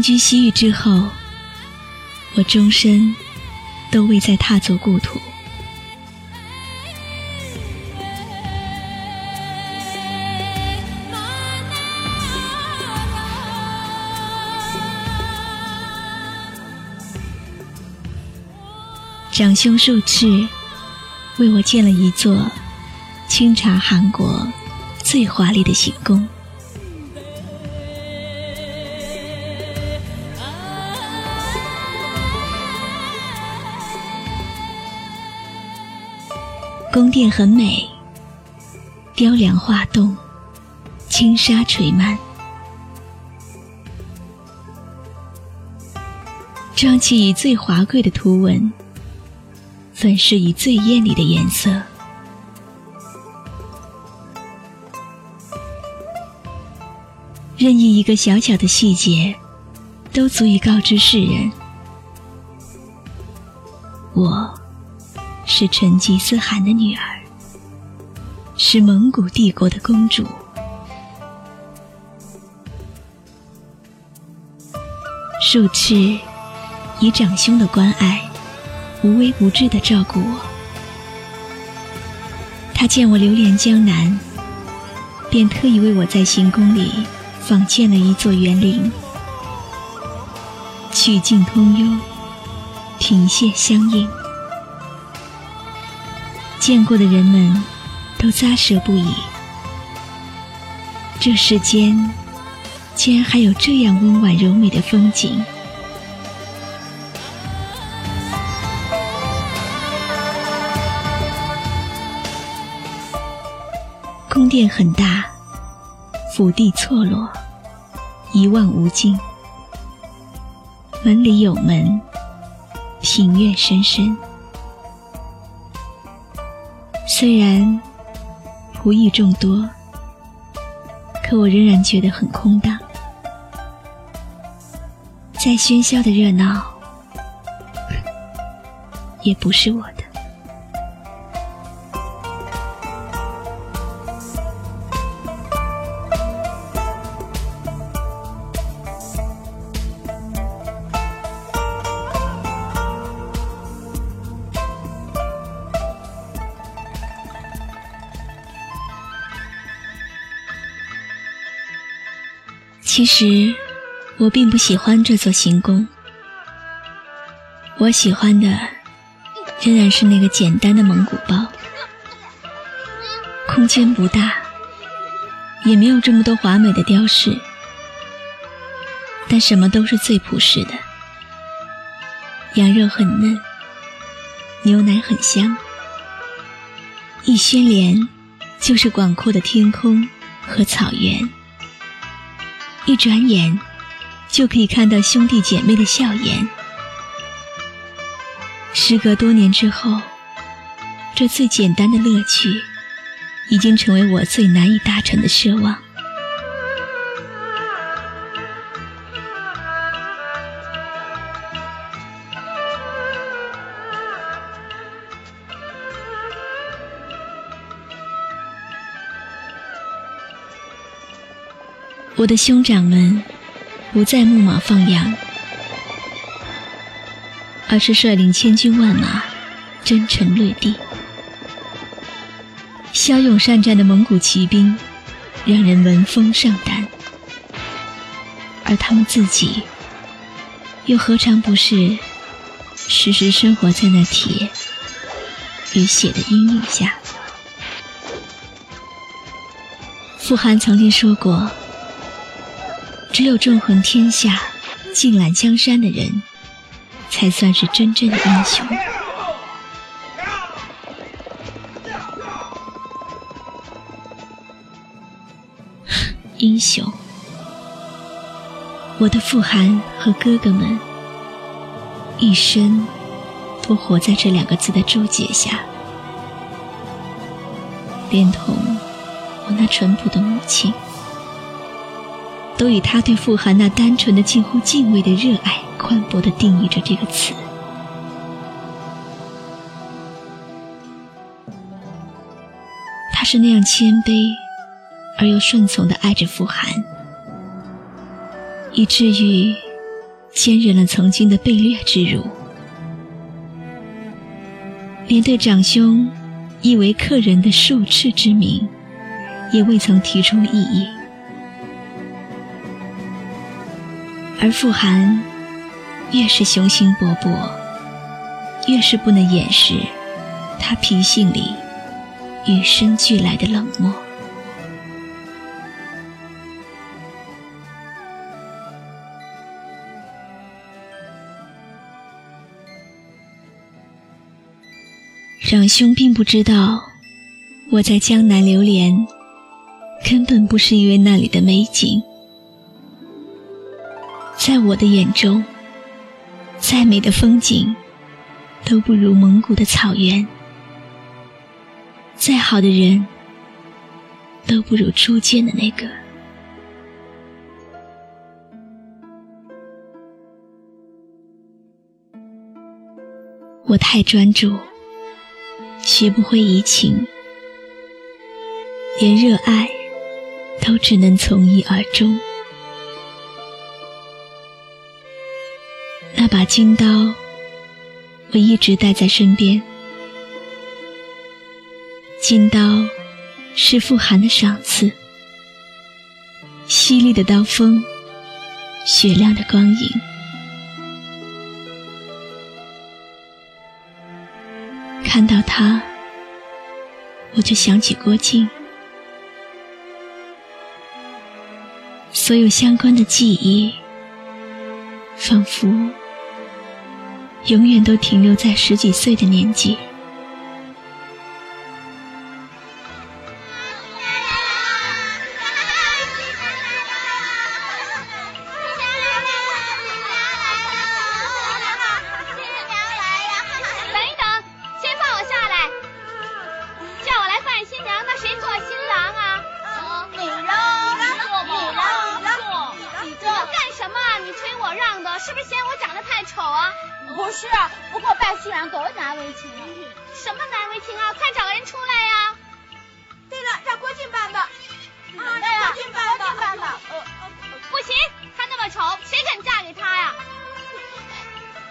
定居西域之后，我终身都未再踏足故土。长兄术赤为我建了一座清查韩国最华丽的行宫。宫殿很美，雕梁画栋，轻纱垂幔，装起以最华贵的图文。粉饰以最艳丽的颜色，任意一个小小的细节，都足以告知世人：我是成吉思汗的女儿，是蒙古帝国的公主。术赤以长兄的关爱。无微不至的照顾我。他见我流连江南，便特意为我在行宫里仿建了一座园林，曲径通幽，亭榭相映。见过的人们都咂舌不已。这世间竟然还有这样温婉柔美的风景。宫殿很大，府地错落，一望无尽。门里有门，庭院深深。虽然仆役众多，可我仍然觉得很空荡。再喧嚣的热闹，也不是我的。实，我并不喜欢这座行宫。我喜欢的仍然是那个简单的蒙古包。空间不大，也没有这么多华美的雕饰，但什么都是最朴实的。羊肉很嫩，牛奶很香，一掀帘就是广阔的天空和草原。一转眼，就可以看到兄弟姐妹的笑颜。时隔多年之后，这最简单的乐趣，已经成为我最难以达成的奢望。我的兄长们不再牧马放羊，而是率领千军万马征城掠地。骁勇善战的蒙古骑兵让人闻风丧胆，而他们自己又何尝不是时时生活在那铁与血的阴影下？傅寒曾经说过。只有纵横天下、尽揽江山的人，才算是真正的英雄。英雄，我的父汗和哥哥们，一生都活在这两个字的注解下，连同我那淳朴的母亲。都以他对傅寒那单纯的、近乎敬畏的热爱，宽博的定义着这个词。他是那样谦卑而又顺从的爱着傅寒，以至于坚忍了曾经的被掠之辱，连对长兄亦为客人的受斥之名，也未曾提出异议。而傅寒越是雄心勃勃，越是不能掩饰他脾性里与生俱来的冷漠。长兄并不知道，我在江南流连，根本不是因为那里的美景。在我的眼中，再美的风景，都不如蒙古的草原；再好的人，都不如初见的那个。我太专注。学不会移情，连热爱都只能从一而终。把金刀，我一直带在身边。金刀是傅寒的赏赐，犀利的刀锋，雪亮的光影。看到他，我就想起郭靖，所有相关的记忆，仿佛永远都停留在十几岁的年纪。是不是，不是，不过拜新郎多难为情。什么难为情啊？快找个人出来呀！对了，让郭靖办吧。啊，让郭靖办吧。办吧。不行，他那么丑，谁肯嫁给他呀？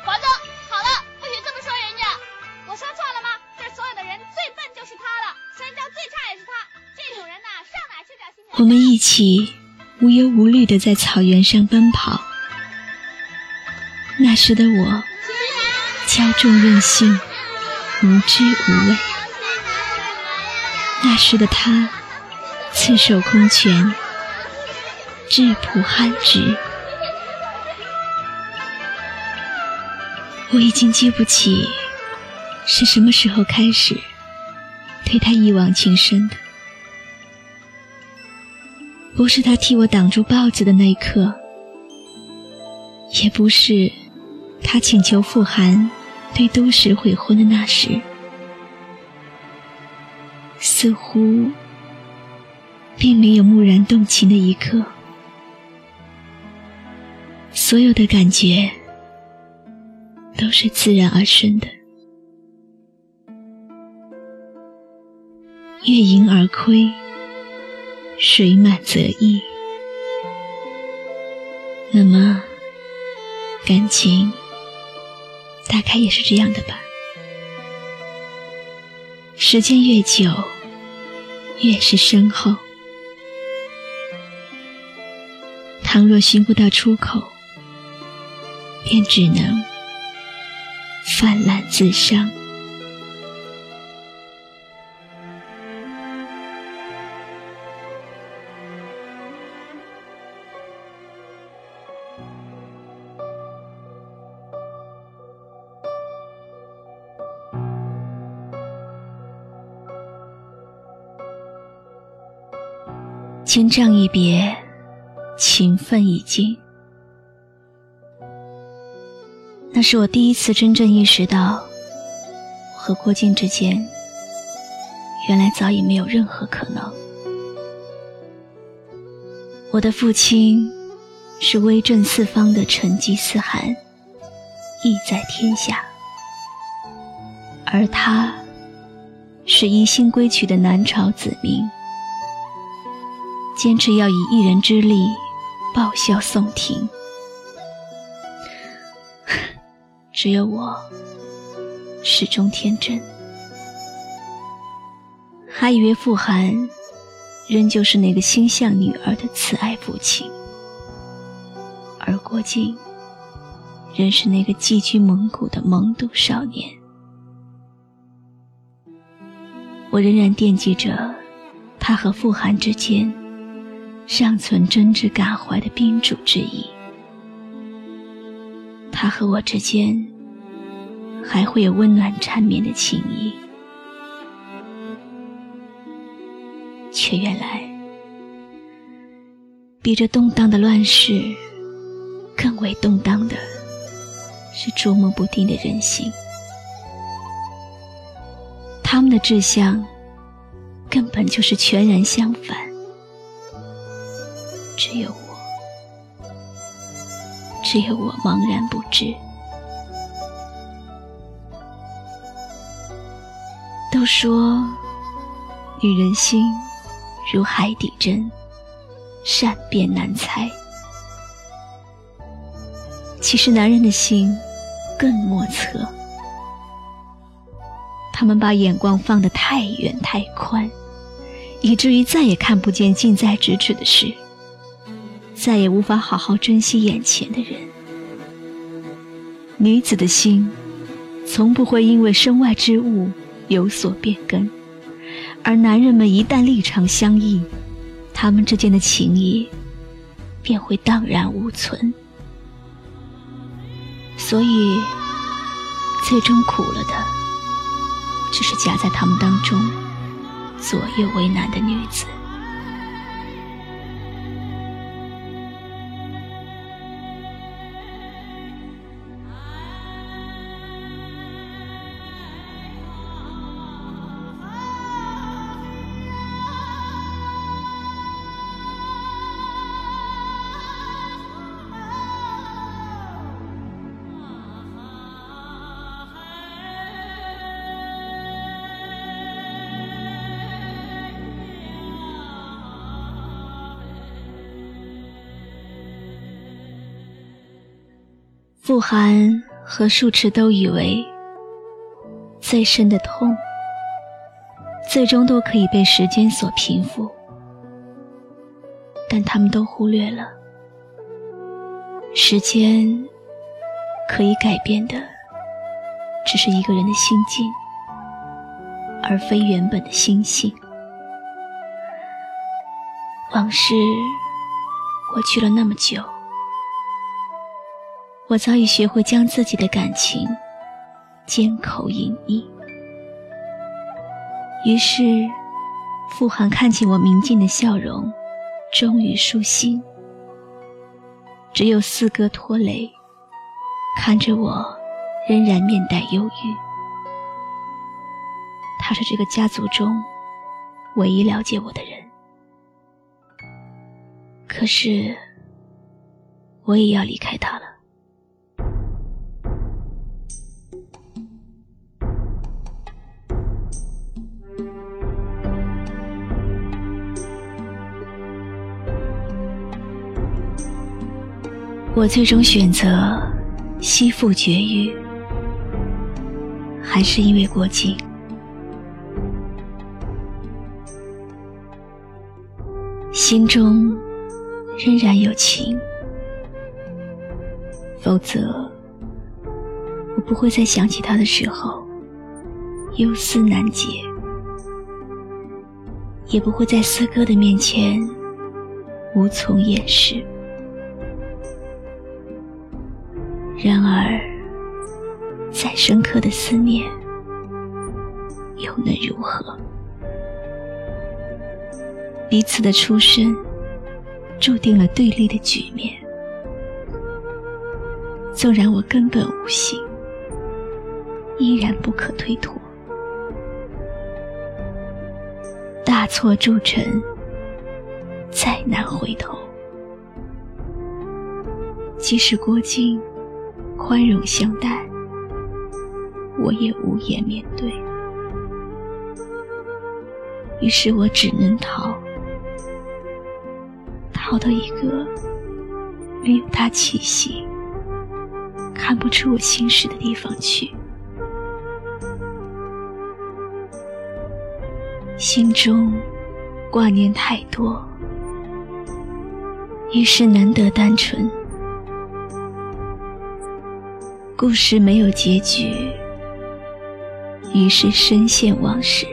华子，好了，不许这么说人家。我说错了吗？这所有的人最笨就是他了，身教最差也是他。这种人呐，上哪去找新娘？我们一起无忧无虑的在草原上奔跑。那时的我。骄纵任性，无知无畏。那时的他，赤手空拳，质朴憨直。我已经记不起是什么时候开始对他一往情深的，不是他替我挡住豹子的那一刻，也不是他请求傅寒。对都市悔婚的那时，似乎并没有蓦然动情的一刻。所有的感觉都是自然而生的，月盈而亏，水满则溢。那么，感情。大概也是这样的吧。时间越久，越是深厚。倘若寻不到出口，便只能泛滥自伤。千丈一别，情分已尽。那是我第一次真正意识到，和郭靖之间，原来早已没有任何可能。我的父亲是威震四方的成吉思汗，意在天下；而他，是一心归去的南朝子民。坚持要以一人之力报效宋廷，只有我始终天真，还以为傅寒仍旧是那个心向女儿的慈爱父亲，而郭靖仍是那个寄居蒙古的懵懂少年。我仍然惦记着他和傅寒之间尚存真挚感怀的宾主之谊。他和我之间还会有温暖缠绵的情谊，却原来比这动荡的乱世更为动荡的是捉摸不定的人心。他们的志向根本就是全然相反，只有我，只有我茫然不知。都说女人心如海底针，善变难猜。其实男人的心更莫测。他们把眼光放得太远太宽，以至于再也看不见近在咫尺的事，再也无法好好珍惜眼前的人。女子的心，从不会因为身外之物有所变更，而男人们一旦立场相异，他们之间的情谊便会荡然无存。所以，最终苦了的。只是夹在他们当中左右为难的女子。傅寒和术池都以为，最深的痛，最终都可以被时间所平复，但他们都忽略了，时间可以改变的，只是一个人的心境，而非原本的心性。往事过去了那么久。我早已学会将自己的感情缄口隐匿，于是傅寒看见我明净的笑容，终于舒心。只有四哥拖累，看着我，仍然面带忧郁。他是这个家族中唯一了解我的人，可是我也要离开他了。我最终选择西赴绝育，还是因为郭靖。心中仍然有情，否则我不会在想起他的时候忧思难解，也不会在四哥的面前无从掩饰。然而，再深刻的思念又能如何？彼此的出身注定了对立的局面。纵然我根本无心，依然不可推脱。大错铸成，再难回头。即使郭靖。宽容相待，我也无颜面对。于是我只能逃，逃到一个没有他气息、看不出我心事的地方去，心中挂念太多，于是难得单纯。故事没有结局，于是深陷往事。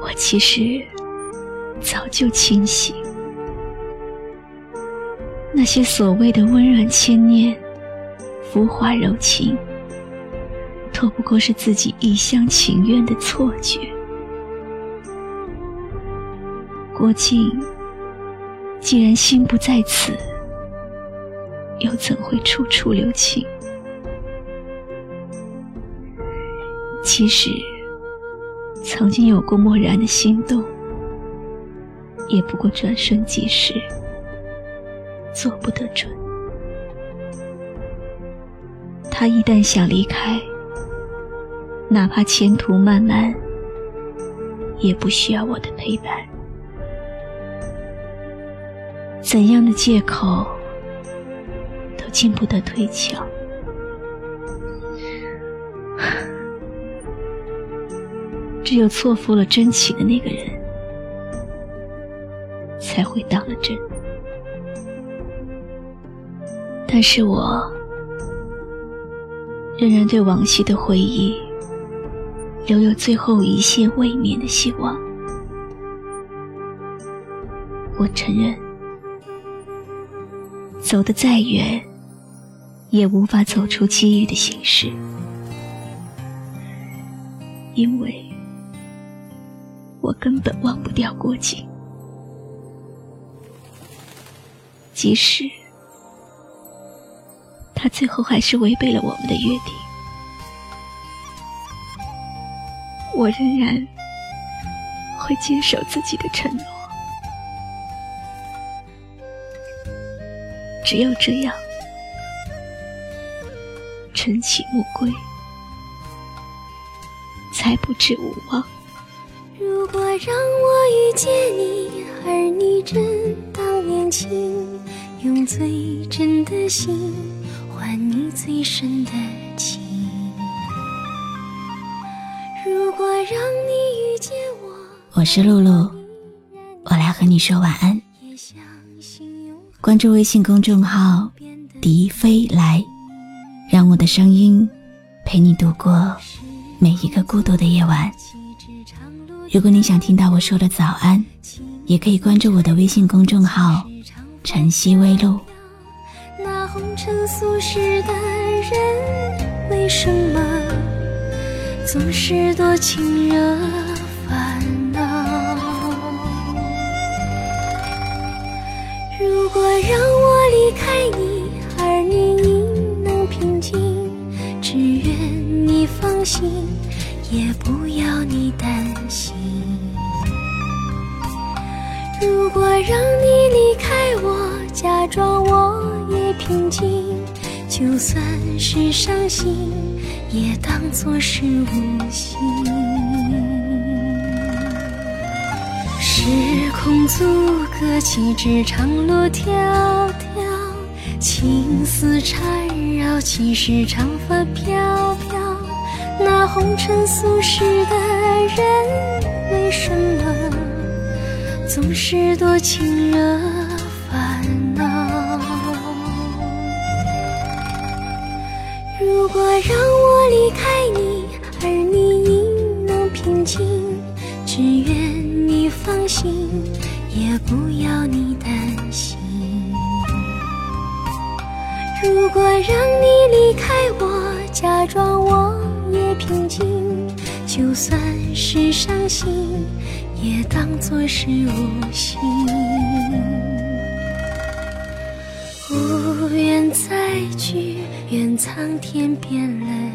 我其实早就清醒，那些所谓的温软牵念、浮华柔情，都不过是自己一厢情愿的错觉。郭靖既然心不在此。又怎会处处留情？其实，曾经有过漠然的心动，也不过转瞬即逝，做不得准。他一旦想离开，哪怕前途漫漫，也不需要我的陪伴。怎样的借口？经不得推敲，只有错付了真情的那个人，才会当了真。但是我仍然对往昔的回忆留有最后一线未眠的希望。我承认，走得再远。也无法走出机遇的形式，因为我根本忘不掉郭靖，即使他最后还是违背了我们的约定，我仍然会坚守自己的承诺。只有这样。晨起暮归，才不至无望。如果让我遇见你，而你正当年轻，用最真的心换你最深的情。如果让你遇见我，我是露露，我来和你说晚安。关注微信公众号“笛飞来”。让我的声音陪你度过每一个孤独的夜晚。如果你想听到我说的早安，也可以关注我的微信公众号“晨曦微露”。那红尘俗世的人，为什么总是多情惹烦恼？如果让我离开你，心，也不要你担心。如果让你离开我，假装我也平静，就算是伤心，也当作是无心。时空阻隔，岂止长路迢迢，情丝缠绕，岂是长发飘。那红尘俗世的人，为什么总是多情惹烦恼？如果让我离开你，而你应能平静，只愿你放心，也不要你担心。如果让你离开我，假装我。曾经，就算是伤心，也当作是无心。无缘再聚，愿苍天变了。